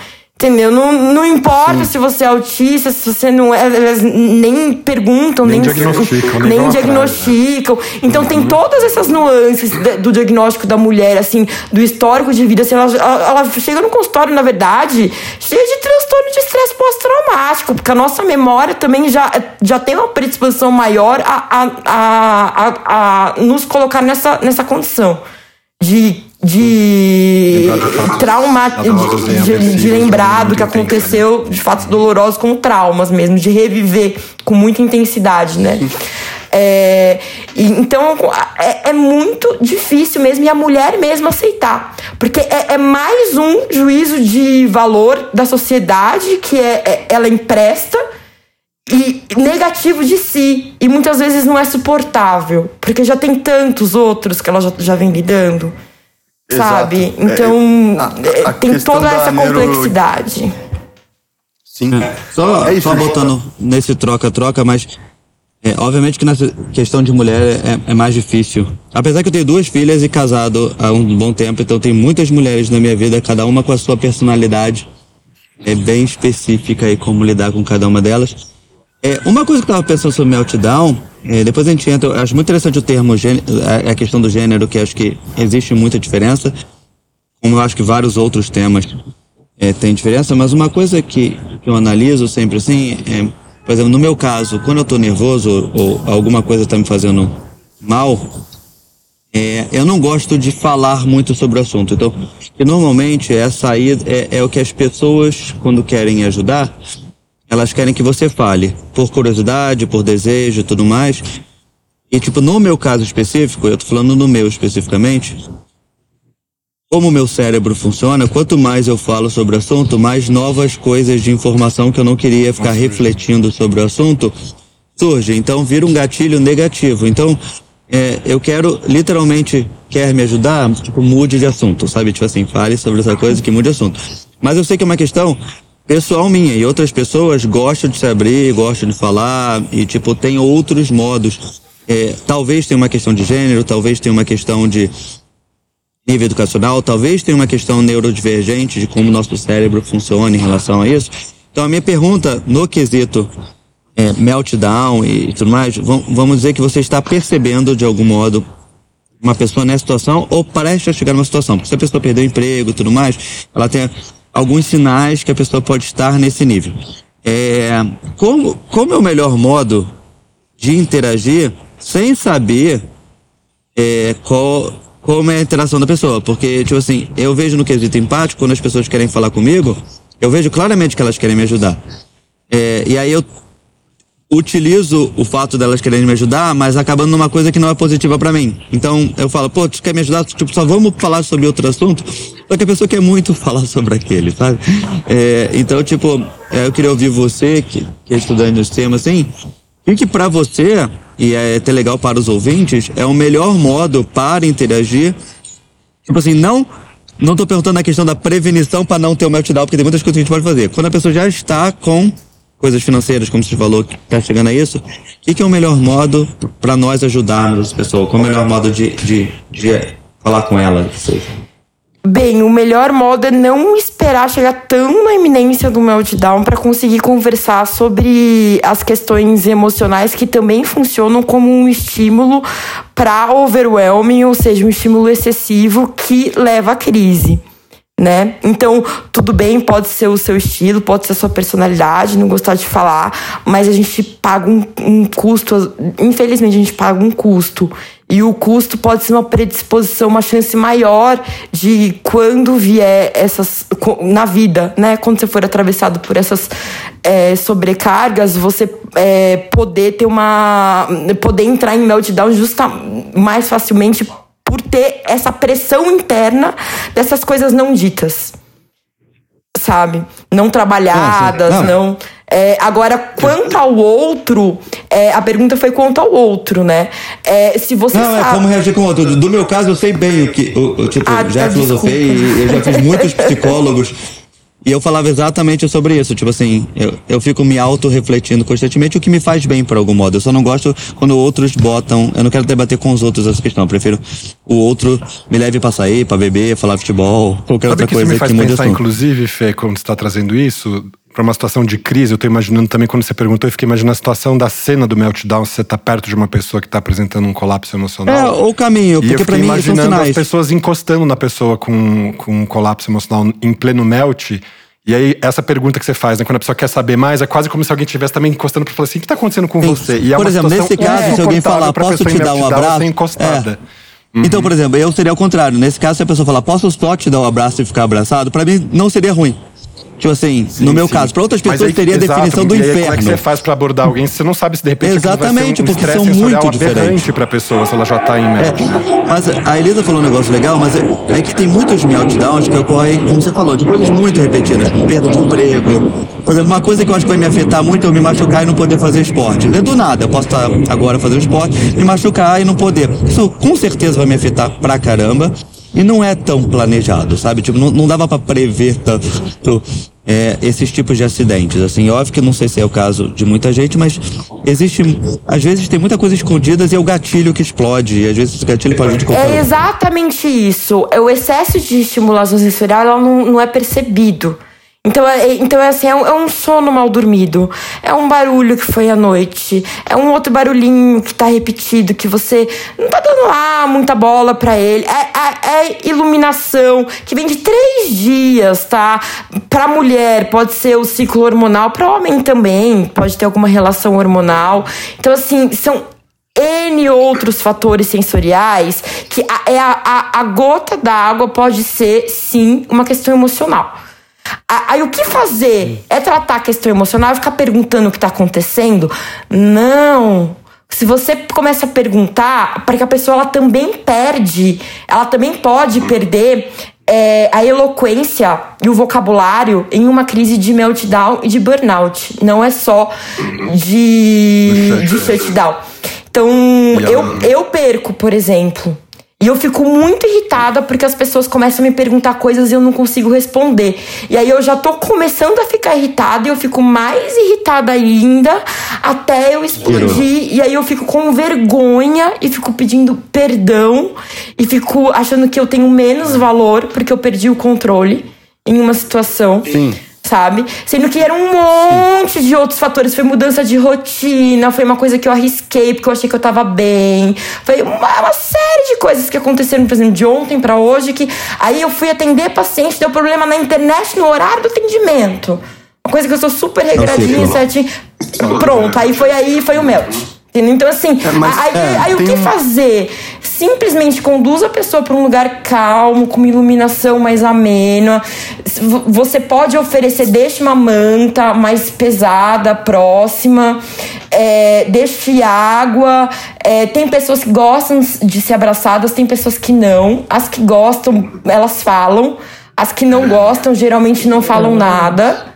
Entendeu? Não, não importa Sim. se você é autista, se você não é. Elas nem perguntam, nem, nem diagnosticam. Nem, nem diagnosticam. Então uhum. tem todas essas nuances do diagnóstico da mulher, assim, do histórico de vida. Assim, ela, ela chega no consultório, na verdade, cheia de transtorno de estresse pós-traumático, porque a nossa memória também já, já tem uma predisposição maior a, a, a, a, a nos colocar nessa, nessa condição de de trauma de, de, de lembrar do que aconteceu de fatos dolorosos com traumas mesmo de reviver com muita intensidade né? É, então é, é, muito difícil mesmo e a mulher mesmo aceitar porque é, é mais um juízo de valor da sociedade que é, é, ela empresta e negativo de si e muitas vezes não é suportável porque já tem tantos outros que ela já, já vem lidando sabe? Exato. Então, é, a, a tem toda essa neuro... complexidade. Sim. É, só, é isso, só botando nesse troca-troca, mas é, obviamente que nessa questão de mulher é, é, mais difícil. Apesar que eu tenho duas filhas e casado há um bom tempo, então tem muitas mulheres na minha vida, cada uma com a sua personalidade é bem específica e como lidar com cada uma delas. É, uma coisa que eu tava pensando sobre meltdown é, depois a gente entra. Eu acho muito interessante o termo, a, questão do gênero, que acho que existe muita diferença, como eu acho que vários outros temas é, têm diferença, mas uma coisa que, que eu analiso sempre assim, é, por exemplo, no meu caso, quando eu tô nervoso ou, ou alguma coisa tá me fazendo mal, é, eu não gosto de falar muito sobre o assunto. Então, que normalmente é sair, é, é o que as pessoas, quando querem ajudar, elas querem que você fale, por curiosidade, por desejo e tudo mais. E, tipo, no meu caso específico, eu tô falando no meu especificamente, como o meu cérebro funciona, quanto mais eu falo sobre o assunto, mais novas coisas de informação que eu não queria ficar refletindo sobre o assunto surgem. Então, vira um gatilho negativo. Então, é, eu quero, literalmente, quer me ajudar, tipo, mude de assunto, sabe? Tipo assim, fale sobre essa coisa que mude de assunto. Mas eu sei que é uma questão pessoal minha e outras pessoas gostam de se abrir, gostam de falar e, tipo, tem outros modos. É, talvez tenha uma questão de gênero, talvez tenha uma questão de nível educacional, talvez tenha uma questão neurodivergente de como nosso cérebro funciona em relação a isso. Então, a minha pergunta no quesito é, meltdown e tudo mais, vamos dizer que você está percebendo de algum modo uma pessoa nessa situação ou parece chegar numa situação. Porque se a pessoa perdeu o emprego e tudo mais, ela tem alguns sinais que a pessoa pode estar nesse nível. É, como, como é o melhor modo de interagir sem saber é, qual, como é a interação da pessoa? Porque, tipo assim, eu vejo no quesito empático, quando as pessoas querem falar comigo, eu vejo claramente que elas querem me ajudar. É, e aí eu utilizo o fato delas quererem me ajudar, mas acabando numa coisa que não é positiva para mim. Então eu falo, pô, tu quer me ajudar? Tipo, só vamos falar sobre outro assunto? Só que a pessoa quer muito falar sobre aquele, sabe? É, então, tipo, é, eu queria ouvir você, que, que é estudante desse tema, assim, o que para você, e é até legal para os ouvintes, é o melhor modo para interagir? Tipo assim, não não tô perguntando a questão da prevenição para não ter o meltdown, porque tem muitas coisas que a gente pode fazer. Quando a pessoa já está com coisas financeiras, como você falou, que está chegando a isso, o que, é o melhor modo para nós ajudarmos as pessoas? Qual é o melhor modo de, de, de falar com ela? Bem, o melhor modo é não esperar chegar tão na iminência do meltdown para conseguir conversar sobre as questões emocionais que também funcionam como um estímulo para overwhelming, ou seja, um estímulo excessivo que leva à crise né? Então, tudo bem, pode ser o seu estilo, pode ser a sua personalidade, não gostar de falar, mas a gente paga um, um, custo, infelizmente a gente paga um custo. E o custo pode ser uma predisposição, uma chance maior de quando vier essas. na vida, né? Quando você for atravessado por essas é, sobrecargas, você é, poder ter uma. poder entrar em meltdown justa mais facilmente por ter essa pressão interna dessas coisas não ditas. Sabe? Não trabalhadas, não. não é, agora, quanto ao outro, é, a pergunta foi quanto ao outro, né? É, se você Não, é sabe... é como reagir com o outro. Do meu caso, eu sei bem o que. O, tipo, ah, já tá, filosofei, eu já fiz muitos psicólogos. E eu falava exatamente sobre isso, tipo assim, eu, eu fico me auto-refletindo constantemente, o que me faz bem por algum modo. Eu só não gosto quando outros botam. Eu não quero debater com os outros essa questão. Eu prefiro o outro me leve pra sair, pra beber, falar futebol, qualquer Sabe outra que coisa isso me faz que mude pensar, inclusive, Fê, quando você tá trazendo isso, para uma situação de crise, eu tô imaginando também, quando você perguntou, eu fiquei imaginando a situação da cena do meltdown, se você tá perto de uma pessoa que tá apresentando um colapso emocional. É, o caminho, porque para mim imaginando são sinais. as pessoas encostando na pessoa com, com um colapso emocional em pleno melt. E aí, essa pergunta que você faz, né, quando a pessoa quer saber mais, é quase como se alguém estivesse também encostando pra falar assim: o que tá acontecendo com Sim. você? E é Por exemplo, nesse caso, se alguém falar, posso te dar um abraço? Encostada. É. Uhum. Então, por exemplo, eu seria o contrário. Nesse caso, se a pessoa falar, posso só te dar um abraço e ficar abraçado, para mim não seria ruim. Tipo assim, sim, no meu sim. caso. Para outras pessoas aí, teria a definição do inferno. Como é que você faz para abordar alguém se você não sabe se de repente Exatamente, um porque são muito diferentes. para pessoa se ela já tá em é, Mas a Elisa falou um negócio legal, mas é, é, que tem muitos meltdowns que ocorrem, como você falou, de coisas muito repetidas, perda de emprego. Por exemplo, uma coisa que eu acho que vai me afetar muito é eu me machucar e não poder fazer esporte. É do nada, eu posso estar agora fazendo esporte, me machucar e não poder. Isso com certeza vai me afetar pra caramba. E não é tão planejado, sabe? Tipo, não, não dava para prever tanto é, esses tipos de acidentes. Assim, óbvio que não sei se é o caso de muita gente, mas existe, às vezes tem muita coisa escondida e é o gatilho que explode. E às vezes esse gatilho pode de qualquer É exatamente isso. O excesso de estimulação sensorial ela não, não é percebido. Então, é, então é assim, é um, é um, sono mal dormido. É um barulho que foi à noite. É um outro barulhinho que tá repetido, que você não tá dando lá muita bola para ele. É, é, é, iluminação que vem de três dias, tá? Pra mulher pode ser o ciclo hormonal, pra homem também pode ter alguma relação hormonal. Então, assim, são N outros fatores sensoriais que a, é a, a gota d'água pode ser, sim, uma questão emocional. Aí o que fazer? É tratar a questão emocional e ficar perguntando o que está acontecendo? Não. Se você começa a perguntar, para que a pessoa ela também perde, ela também pode perder é, a eloquência e o vocabulário em uma crise de meltdown e de burnout. Não é só de, de shutdown. Então, eu, eu perco, por exemplo, e eu fico muito irritada porque as pessoas começam a me perguntar coisas e eu não consigo responder. E aí eu já tô começando a ficar irritada e eu fico mais irritada ainda até eu explodir. E aí eu fico com vergonha e fico pedindo perdão e fico achando que eu tenho menos valor porque eu perdi o controle em uma situação. Sim sabe? Sendo que era um monte de outros fatores. Foi mudança de rotina, foi uma coisa que eu arrisquei porque eu achei que eu tava bem. Foi uma, uma série de coisas que aconteceram, por exemplo, de ontem para hoje, que aí eu fui atender paciente, deu problema na internet no horário do atendimento. Uma coisa que eu sou super regradinha, certinho. Pronto, aí foi aí, foi o melt. Então, assim, é, mas, aí, é, aí o que fazer? Simplesmente conduz a pessoa para um lugar calmo, com uma iluminação mais amena. Você pode oferecer, deixe uma manta mais pesada, próxima, é, deixe água. É, tem pessoas que gostam de ser abraçadas, tem pessoas que não. As que gostam, elas falam. As que não gostam, geralmente não falam nada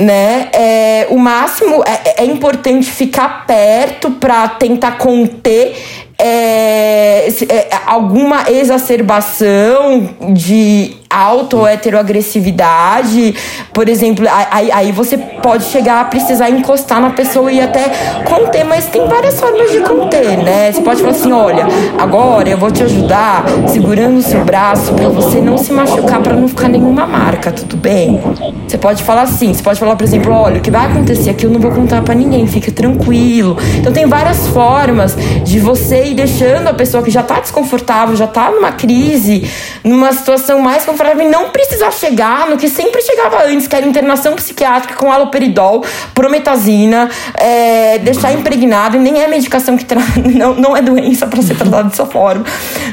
né? É, o máximo é, é importante ficar perto para tentar conter é, é, alguma exacerbação de auto-heteroagressividade, por exemplo, aí, aí você pode chegar a precisar encostar na pessoa e até conter, mas tem várias formas de conter, né? Você pode falar assim: olha, agora eu vou te ajudar segurando o seu braço para você não se machucar, para não ficar nenhuma marca, tudo bem? Você pode falar assim: você pode falar, por exemplo, olha, o que vai acontecer aqui eu não vou contar para ninguém, fica tranquilo. Então tem várias formas de você ir deixando a pessoa que já tá desconfortável, já tá numa crise, numa situação mais confortável para não precisar chegar no que sempre chegava antes, que era internação psiquiátrica com aloperidol, prometazina, é, deixar impregnado, e nem é medicação que tra... não, não é doença para ser tratada dessa forma,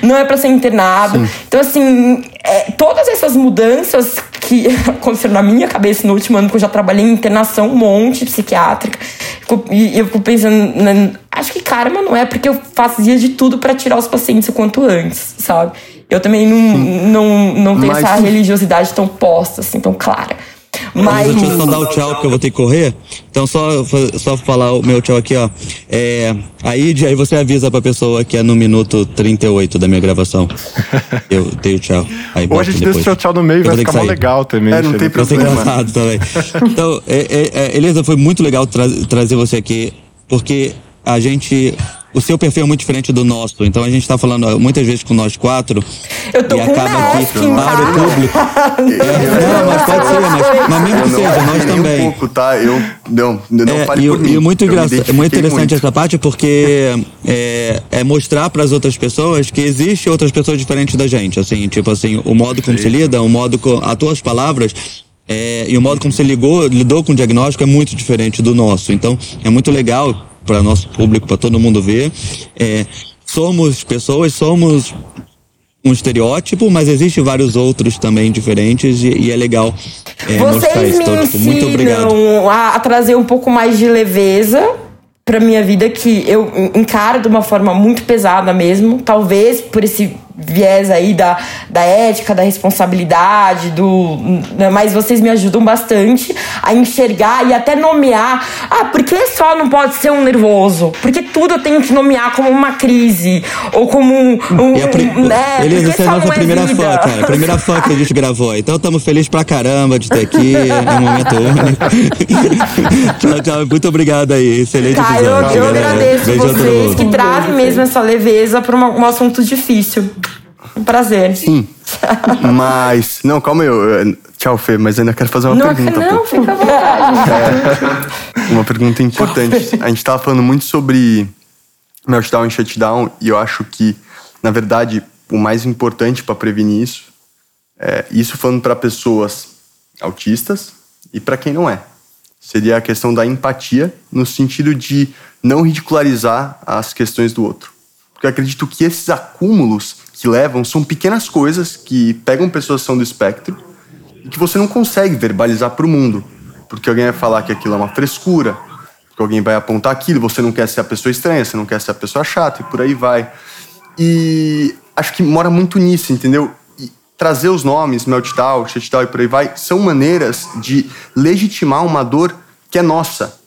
não é para ser internado. Sim. Então, assim, é, todas essas mudanças que aconteceram na minha cabeça no último ano, que eu já trabalhei em internação um monte psiquiátrica, e eu fico pensando, acho que karma não é porque eu fazia de tudo para tirar os pacientes o quanto antes, sabe? Eu também não, não, não tenho Mas... essa religiosidade tão posta, assim, tão clara. Mas. Deixa eu só dar o tchau, porque eu vou ter que correr. Então, só, só falar o meu tchau aqui, ó. É, aí, aí você avisa pra pessoa que é no minuto 38 da minha gravação. Eu tenho tchau. Aí Ou a gente deixa o tchau no meio, vai ficar mó legal também. É, não tem problema. Engraçado também. Então, é, é, é, Elisa, foi muito legal tra trazer você aqui, porque a gente o seu perfil é muito diferente do nosso. Então a gente está falando muitas vezes com nós quatro. Eu tô e com acaba aqui para o público. é, não, mas pode ser, mas, mas mesmo que seja, nós também. Um pouco, tá? Eu não, não é, fale e, por mim. E muito, é muito interessante muito. essa parte porque é, é mostrar para as outras pessoas que existe outras pessoas diferentes da gente. Assim, tipo assim, o modo como se lida, o modo com as tuas palavras é, e o modo como você ligou, lidou com o diagnóstico é muito diferente do nosso. Então, é muito legal para nosso público, para todo mundo ver. É, somos pessoas, somos um estereótipo, mas existem vários outros também diferentes e, e é legal é, Vocês me então, tipo, muito obrigado. A, a trazer um pouco mais de leveza para minha vida que eu encaro de uma forma muito pesada mesmo, talvez por esse viés aí da, da ética, da responsabilidade, do. Né, mas vocês me ajudam bastante a enxergar e até nomear. Ah, por que só não pode ser um nervoso? Porque tudo eu tenho que nomear como uma crise. Ou como um. um, pri... né? Elisa, você é a nossa é primeira vida? fã, cara. Primeira fã que a gente gravou. Então estamos felizes pra caramba de estar aqui. É um momento único. tchau, tchau. Muito obrigado aí. Excelente tá, episódio. Eu, eu agradeço Beijo vocês que trazem mesmo essa leveza para um assunto difícil. Um prazer. Sim. Mas. Não, calma aí. Tchau Tchau, Fê, mas ainda quero fazer uma não, pergunta. não, pô. fica à vontade. Uma pergunta importante. A gente tava falando muito sobre meltdown e shutdown, e eu acho que, na verdade, o mais importante para prevenir isso é isso falando para pessoas autistas e para quem não é. Seria a questão da empatia, no sentido de não ridicularizar as questões do outro. Porque eu acredito que esses acúmulos que levam são pequenas coisas que pegam pessoas que são do espectro e que você não consegue verbalizar para o mundo. Porque alguém vai falar que aquilo é uma frescura, porque alguém vai apontar aquilo, você não quer ser a pessoa estranha, você não quer ser a pessoa chata e por aí vai. E acho que mora muito nisso, entendeu? E trazer os nomes, meltdown, shutdown e por aí vai, são maneiras de legitimar uma dor que é nossa,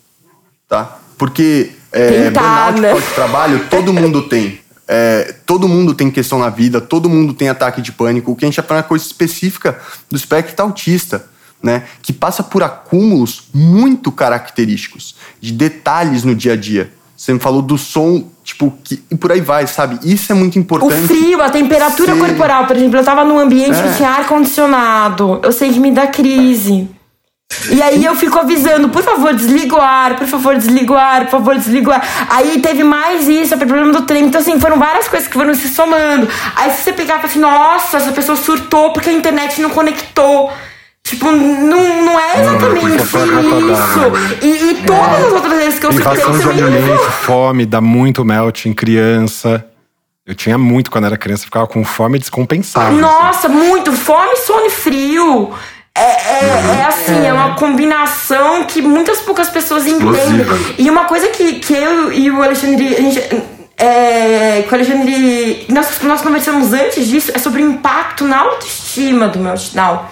tá? Porque é, Tentar, burnout né? pós-trabalho todo mundo tem. É, todo mundo tem questão na vida, todo mundo tem ataque de pânico. O que a gente falando é coisa específica do espectro autista, né? Que passa por acúmulos muito característicos, de detalhes no dia a dia. Você me falou do som, tipo, que, e por aí vai, sabe? Isso é muito O importante. frio, a temperatura Sim. corporal, por exemplo, eu tava num ambiente É. que tinha ar-condicionado. Eu sei que me dá crise. E aí eu fico avisando, por favor, desliga o ar, por favor, desliga o ar, por favor, desliga o ar. Aí teve mais isso, o problema do trem. Então, assim, foram várias coisas que foram se somando. Aí se você pegar e falar assim, nossa, essa pessoa surtou porque a internet não conectou. Tipo, não, não é exatamente isso. E, e todas as outras vezes que eu surtei também. alimento, fome, dá muito melt em criança. Eu tinha muito quando era criança, ficava com fome descompensada. Nossa, muito. Fome, sono e frio. É, é, é assim, é. uma combinação que muitas poucas pessoas entendem. E uma coisa que, que eu e o Alexandre. A gente, é, que o Alexandre. Nós, nós conversamos antes disso, é sobre o impacto na autoestima do meltdown.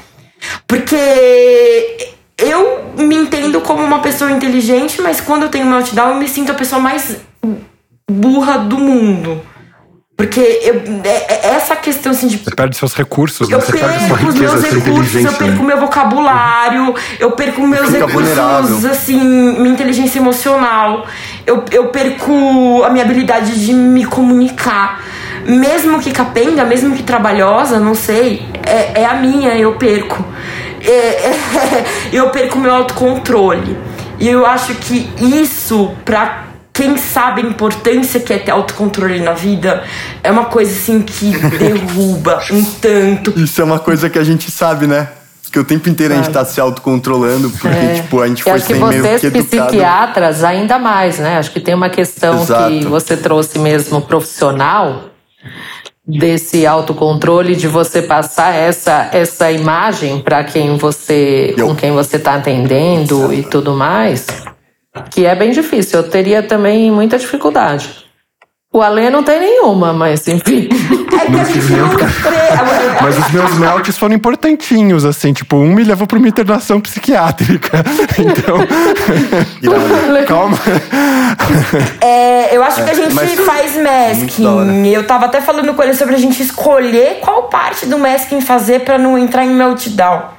Porque eu me entendo como uma pessoa inteligente, mas quando eu tenho meltdown, eu me sinto a pessoa mais burra do mundo. Porque eu, é- é essa questão assim de Você perde seus recursos, né? eu Você perde sua perco os riqueza, meus recursos, eu perco né? o meu vocabulário, eu perco meus Fica recursos, vulnerável. assim, minha inteligência emocional, eu, eu perco a minha habilidade de me comunicar. Mesmo que capenga, mesmo que trabalhosa, não sei, é, é a minha, eu perco. É- é- eu perco o meu autocontrole. E eu acho que isso, pra quem sabe a importância que é ter autocontrole na vida, é uma coisa assim que derruba um tanto. Isso é uma coisa que a gente sabe, né? Que o tempo inteiro a gente tá se autocontrolando, porque, É. tipo, a gente Eu foi acho que sem meio vocês, que educado. psiquiatras, ainda mais, né? Acho que tem uma questão Exato. que você trouxe mesmo profissional desse autocontrole de você passar essa essa imagem para quem você Eu. com quem você está atendendo e tudo mais que é bem difícil eu teria também muita dificuldade o Alê não tem nenhuma mas enfim É que a gente não tre- Mas os meus melts foram importantinhos, assim, tipo, um me levou pra uma internação psiquiátrica. Então, calma. É, eu acho que a gente mas- faz masking. Eu tava até falando com ele sobre a gente escolher qual parte do masking fazer pra não entrar em meltdown.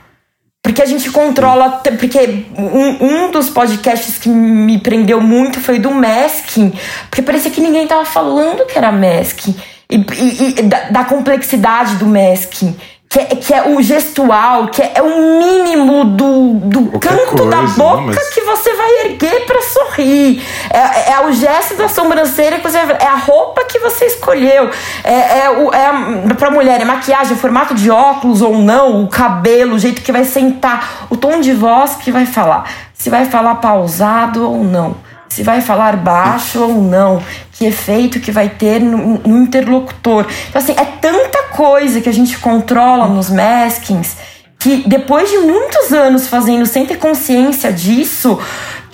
Porque a gente controla. Porque um, um dos podcasts que me prendeu muito foi do masking. Porque parecia que ninguém tava falando que era masking. E, e- e da, da complexidade do masking. Que é, que é o gestual, que é, é o mínimo do, do Qualquer canto da coisa, boca né? Mas- que você vai erguer pra sorrir. É, é o gesto da sobrancelha que você é a roupa que você escolheu. É, é, o, é a- pra mulher, é maquiagem, o formato de óculos ou não, o cabelo, o jeito que vai sentar, o tom de voz que vai falar. Se vai falar pausado ou não. Se vai falar baixo ou não, que efeito que vai ter no, no interlocutor. Então, assim, é tanta coisa que a gente controla nos maskings que depois de muitos anos fazendo sem ter consciência disso,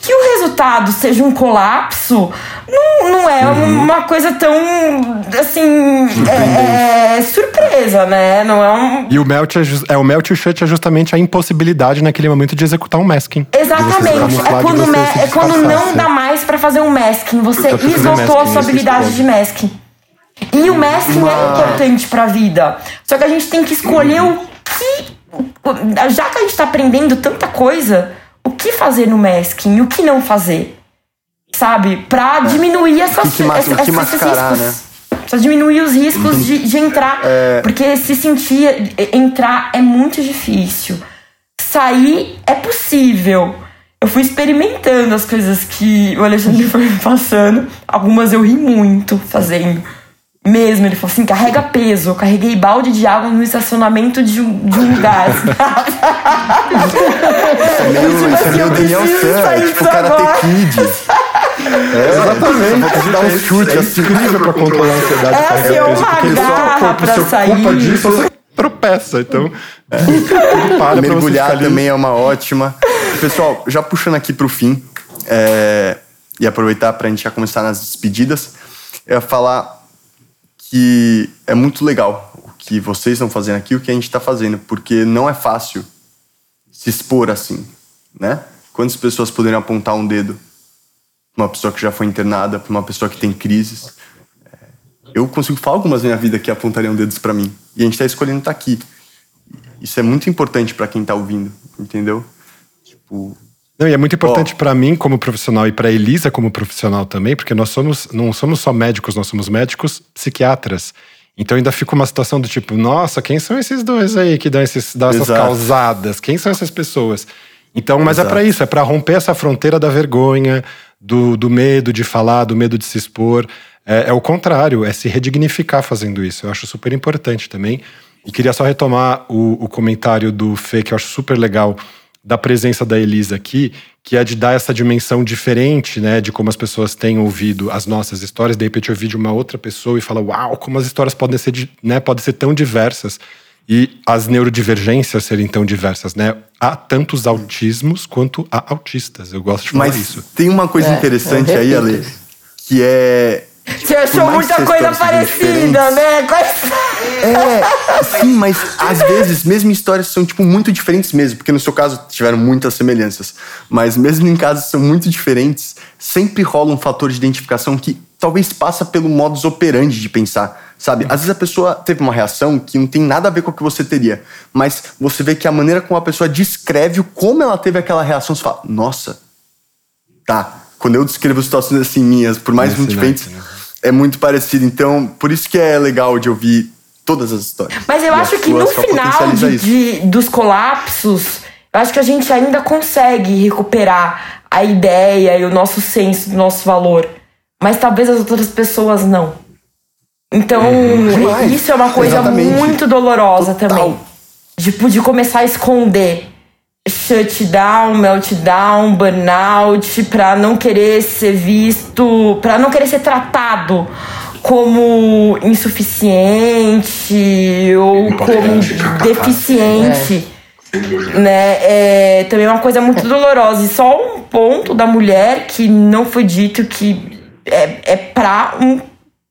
que o resultado seja um colapso, não, não é uma coisa tão assim é, é surpresa, né? Não é um. E o melt é, é o melt e o shut é justamente a impossibilidade naquele momento de executar um masking. Exatamente. É quando, me- é quando não dá mais pra fazer um masking. Você esgotou a sua habilidade de masking. E o masking é Uma- importante pra vida. Só que a gente tem que escolher o que. Já que a gente tá aprendendo tanta coisa, que fazer no masking e o que não fazer. Sabe? Pra diminuir essas, É. que essa- o que esses mascarar, riscos. né? Pra diminuir os riscos de, de entrar. É. Porque se sentir entrar é muito difícil. sair é possível. Eu fui experimentando as coisas que o Alexandre foi me passando. Algumas eu ri muito fazendo. Mesmo, ele falou assim: carrega peso. Eu carreguei balde de água no estacionamento de um, de um lugar. Isso é meio, Tipo isso é assim, Daniel é sair tipo Karate. Kid. É, exatamente. Você dá um chute É assim. incrível pra controlar a ansiedade. É, carregar assim, é peso, uma porque ele só- garra pra sair. ocupa disso, você tropeça. Então, para você Mergulhar também é uma ótima. Pessoal, já puxando aqui pro fim, é, e aproveitar pra gente já começar nas despedidas, eu ia falar que é muito legal o que vocês estão fazendo aqui, o que a gente tá fazendo, porque não é fácil se expor assim, né? Quantas pessoas poderiam apontar um dedo pra uma pessoa que já foi internada, pra uma pessoa que tem crises? É, Eu consigo falar algumas na minha vida que apontariam dedos pra mim. E a gente tá escolhendo estar aqui. Isso é muito importante pra quem tá ouvindo, entendeu? Tipo, Não, e é muito importante pra mim como profissional e pra Elisa como profissional também, porque nós somos não somos só médicos, nós somos médicos psiquiatras. Então ainda fica uma situação do tipo, nossa, quem são esses dois aí que dão, esses, dão essas Exato. causadas? Quem são essas pessoas? Então, mas é Exato. pra isso, é pra romper essa fronteira da vergonha, do, do medo de falar, do medo de se expor. É, é o contrário, é se redignificar fazendo isso. Eu acho super importante também. E queria só retomar o, o comentário do Fê, que eu acho super legal, da presença da Elisa aqui, que é de dar essa dimensão diferente, né, de como as pessoas têm ouvido as nossas histórias, de repente ouvir de uma outra pessoa e falar, uau, como as histórias podem ser, né, podem ser tão diversas e as neurodivergências serem tão diversas, né? Há tantos autismos quanto há autistas. Eu gosto de falar mas isso. tem uma coisa É, interessante eu aí, Ale, que é. Você achou mais muita coisa parecida, diferentes- né? Quais- É, sim, mas às vezes, mesmo histórias são, tipo, muito diferentes mesmo, porque no seu caso tiveram muitas semelhanças, mas mesmo em casos que são muito diferentes, sempre rola um fator de identificação que talvez passa pelo modus operandi de pensar, sabe? Às vezes a pessoa teve uma reação que não tem nada a ver com o que você teria, mas você vê que a maneira como a pessoa descreve o como ela teve aquela reação, você fala, nossa, tá. Quando eu descrevo situações assim minhas, por mais muito diferentes, é muito parecido. Então, por isso que é legal de ouvir todas as histórias. Mas eu E acho que no final de, de- dos colapsos, eu acho que a gente ainda consegue recuperar a ideia e o nosso senso do nosso valor. Mas talvez as outras pessoas não. Então, Demais. isso é uma coisa Exatamente. muito dolorosa Total. também. Tipo, de começar a esconder shutdown, meltdown, burnout, pra não querer ser visto, pra não querer ser tratado como insuficiente ou como deficiente. Né? É também uma coisa muito dolorosa. E só um ponto da mulher que não foi dito que é, é pra um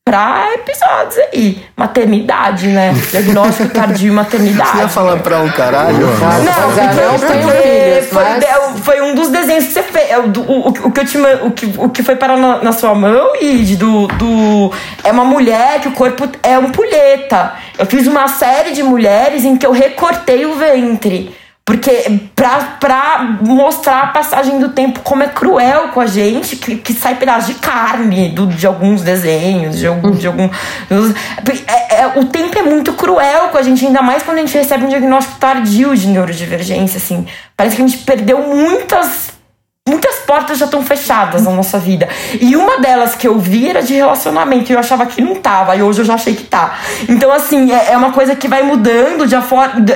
pra episódios aí. Maternidade, né? Diagnóstico tardio e maternidade. Você ia falar pra um caralho? Não, porque, filhos, foi, mas- foi um dos desenhos que você fez. é, o, o, o que eu te, o, que, o que foi parar na, na sua mão, Id, do, do. É uma mulher que o corpo é um pulheta. Eu fiz uma série de mulheres em que eu recortei o ventre. Porque pra, pra mostrar a passagem do tempo, como é cruel com a gente, que, que sai pedaço de carne do, de alguns desenhos, de algum. De algum é, é, o tempo é muito cruel com a gente, ainda mais quando a gente recebe um diagnóstico tardio de neurodivergência, assim. Parece que a gente perdeu muitas. Muitas portas já estão fechadas na nossa vida. E uma delas que eu vi era de relacionamento. E eu achava que não tava. E hoje eu já achei que tá. Então, assim, é, é uma coisa que vai mudando de,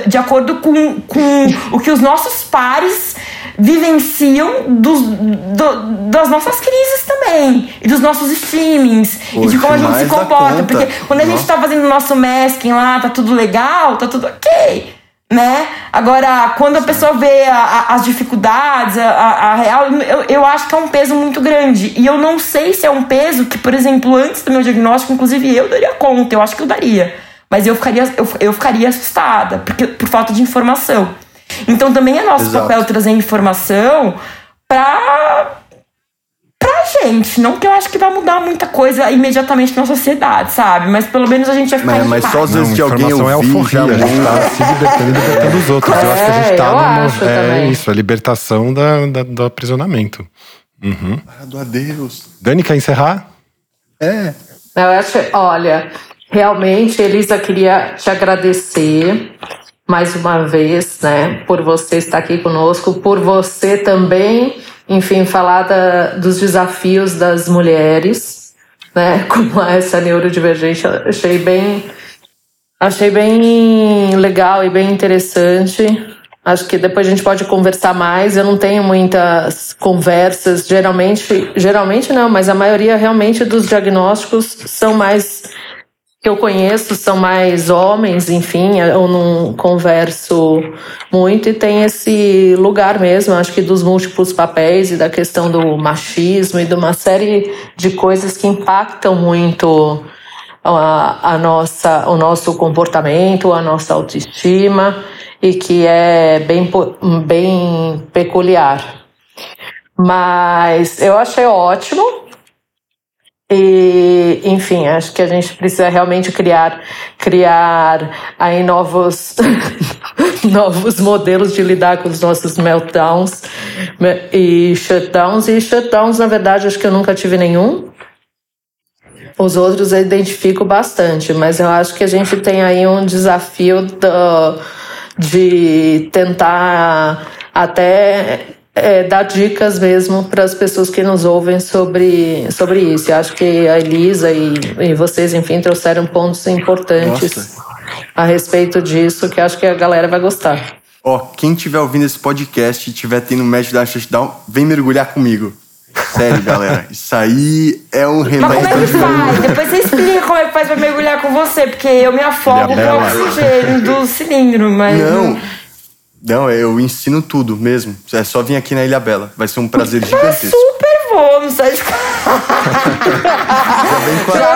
de- acordo com, com o que os nossos pares vivenciam dos, do- das nossas crises também. E dos nossos streamings. e de Poxa, como a gente se comporta. Porque quando a gente tá fazendo o nosso masking lá, tá tudo legal, tá tudo ok né? Agora, quando a pessoa vê a- a- as dificuldades, a, a- real, eu, eu acho que é um peso muito grande. E eu não sei se é um peso que, por exemplo, antes do meu diagnóstico, inclusive eu daria conta, eu acho que eu daria. Mas eu ficaria, eu, eu ficaria assustada, porque, por falta de informação. Então também é nosso Exato. papel trazer informação pra gente. Não que eu acho que vai mudar muita coisa imediatamente na sociedade, sabe? Mas pelo menos a gente vai ficar Mas, mas só às vezes Não, de alguém é ouvir euforia, já a gente tá se libertando e libertando os outros. eu acho que a gente É, tá eu no acho é também. isso, a libertação da, da- do aprisionamento. Uhum. Para do adeus. Dani, quer encerrar? É. Eu acho, olha, realmente, Elisa, queria te agradecer mais uma vez, né, por você estar aqui conosco, por você também, enfim, falar da, dos desafios das mulheres, né, como essa neurodivergente, achei bem, achei bem legal e bem interessante. Acho que depois a gente pode conversar mais. Eu não tenho muitas conversas, geralmente, geralmente não, mas a maioria realmente dos diagnósticos são mais que eu conheço são mais homens, enfim, eu não converso muito e tem esse lugar mesmo, acho que dos múltiplos papéis e da questão do machismo e de uma série de coisas que impactam muito a, a nossa, o nosso comportamento, a nossa autoestima e que é bem, bem peculiar. Mas eu achei ótimo e, enfim, acho que a gente precisa realmente criar, criar aí novos, novos modelos de lidar com os nossos meltdowns e shutdowns. E shutdowns, na verdade, acho que eu nunca tive nenhum. Os outros eu identifico bastante, mas eu acho que a gente tem aí um desafio do, de tentar até é, dar dicas mesmo para as pessoas que nos ouvem sobre, sobre isso. Eu acho que a Elisa e, e vocês, enfim, trouxeram pontos importantes Nossa. a respeito disso que acho que a galera vai gostar. Ó, oh, quem estiver ouvindo esse podcast e estiver tendo match da touchdown, vem mergulhar comigo. Sério, galera. Isso aí é um remédio. Mas como é que faz? Depois você explica como é que faz pra mergulhar com você, porque eu me afogo com o oxigênio do cilindro, mas. Não. Não, eu ensino tudo mesmo. É só vir aqui na Ilha Bela. Vai ser um prazer gigantesco. super vou, não sai de Já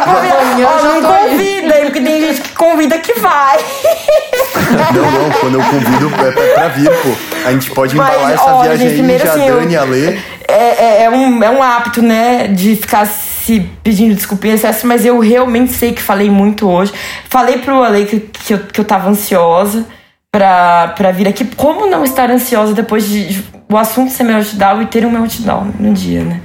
convida, ó, não convida, porque tem gente que convida que vai. Não, não, quando eu convido é pra, pra vir, pô. A gente pode embalar Mas, essa ó, viagem gente, aí, já assim, Dani, a Lê. É, é, é, um, é um hábito, né, de ficar se pedindo desculpa em excesso, mas eu realmente sei que falei muito hoje. Falei pro Ale que, que, eu, que eu tava ansiosa para vir aqui. Como não estar ansiosa depois de o assunto ser meltdown e ter um meltdown no dia, né?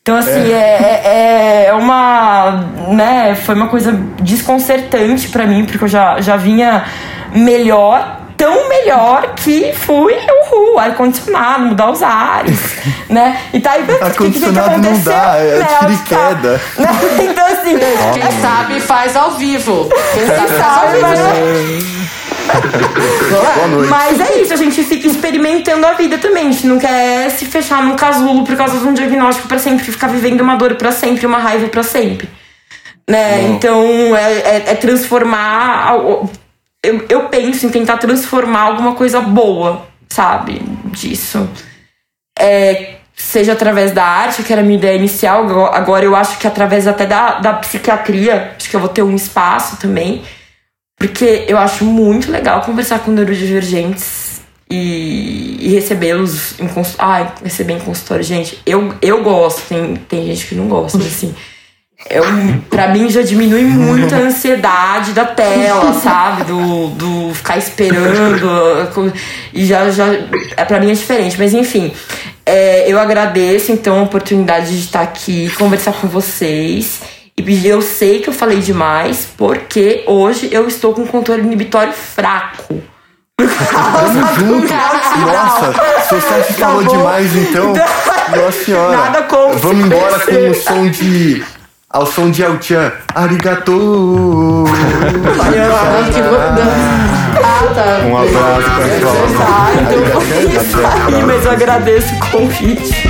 Então, assim, é, é, é uma. Né, foi uma coisa desconcertante para mim, porque eu já, já vinha melhor, tão melhor que fui uhul, ar-condicionado, mudar os ares, né? E tá aí Ar-condicionado que, que, que não dá, é né, tiro queda. Né? Então, assim. Quem é, sabe faz ao vivo. Quem sabe, sabe faz ao vivo. Boa noite. Mas é isso, a gente fica experimentando a vida também. A gente não quer se fechar num casulo por causa de um diagnóstico para sempre, ficar vivendo uma dor para sempre, uma raiva para sempre. Né? Então é, é, é transformar. Eu, eu penso em tentar transformar alguma coisa boa, sabe? Disso. É, seja através da arte, que era a minha ideia inicial, agora eu acho que através até da, da psiquiatria, acho que eu vou ter um espaço também porque eu acho muito legal conversar com neurodivergentes e, e recebê-los em consultório. Ah, receber em consultório. Gente, eu, eu gosto, tem, tem gente que não gosta, assim. Eu, pra mim já diminui muito a ansiedade da tela, sabe? Do, do ficar esperando. E já, já. É, pra mim é diferente, mas enfim. É, eu agradeço então a oportunidade de estar aqui, conversar com vocês. E eu sei que eu falei demais, porque hoje eu estou com um controle inibitório fraco. Tamo junto. Nossa, se você acha que falou demais, então. Nossa senhora. Nada como Vamos embora com o som de. Ao som de El Chan. Arigato! Ah, tá. Um abraço, pessoal. Mas eu agradeço o convite.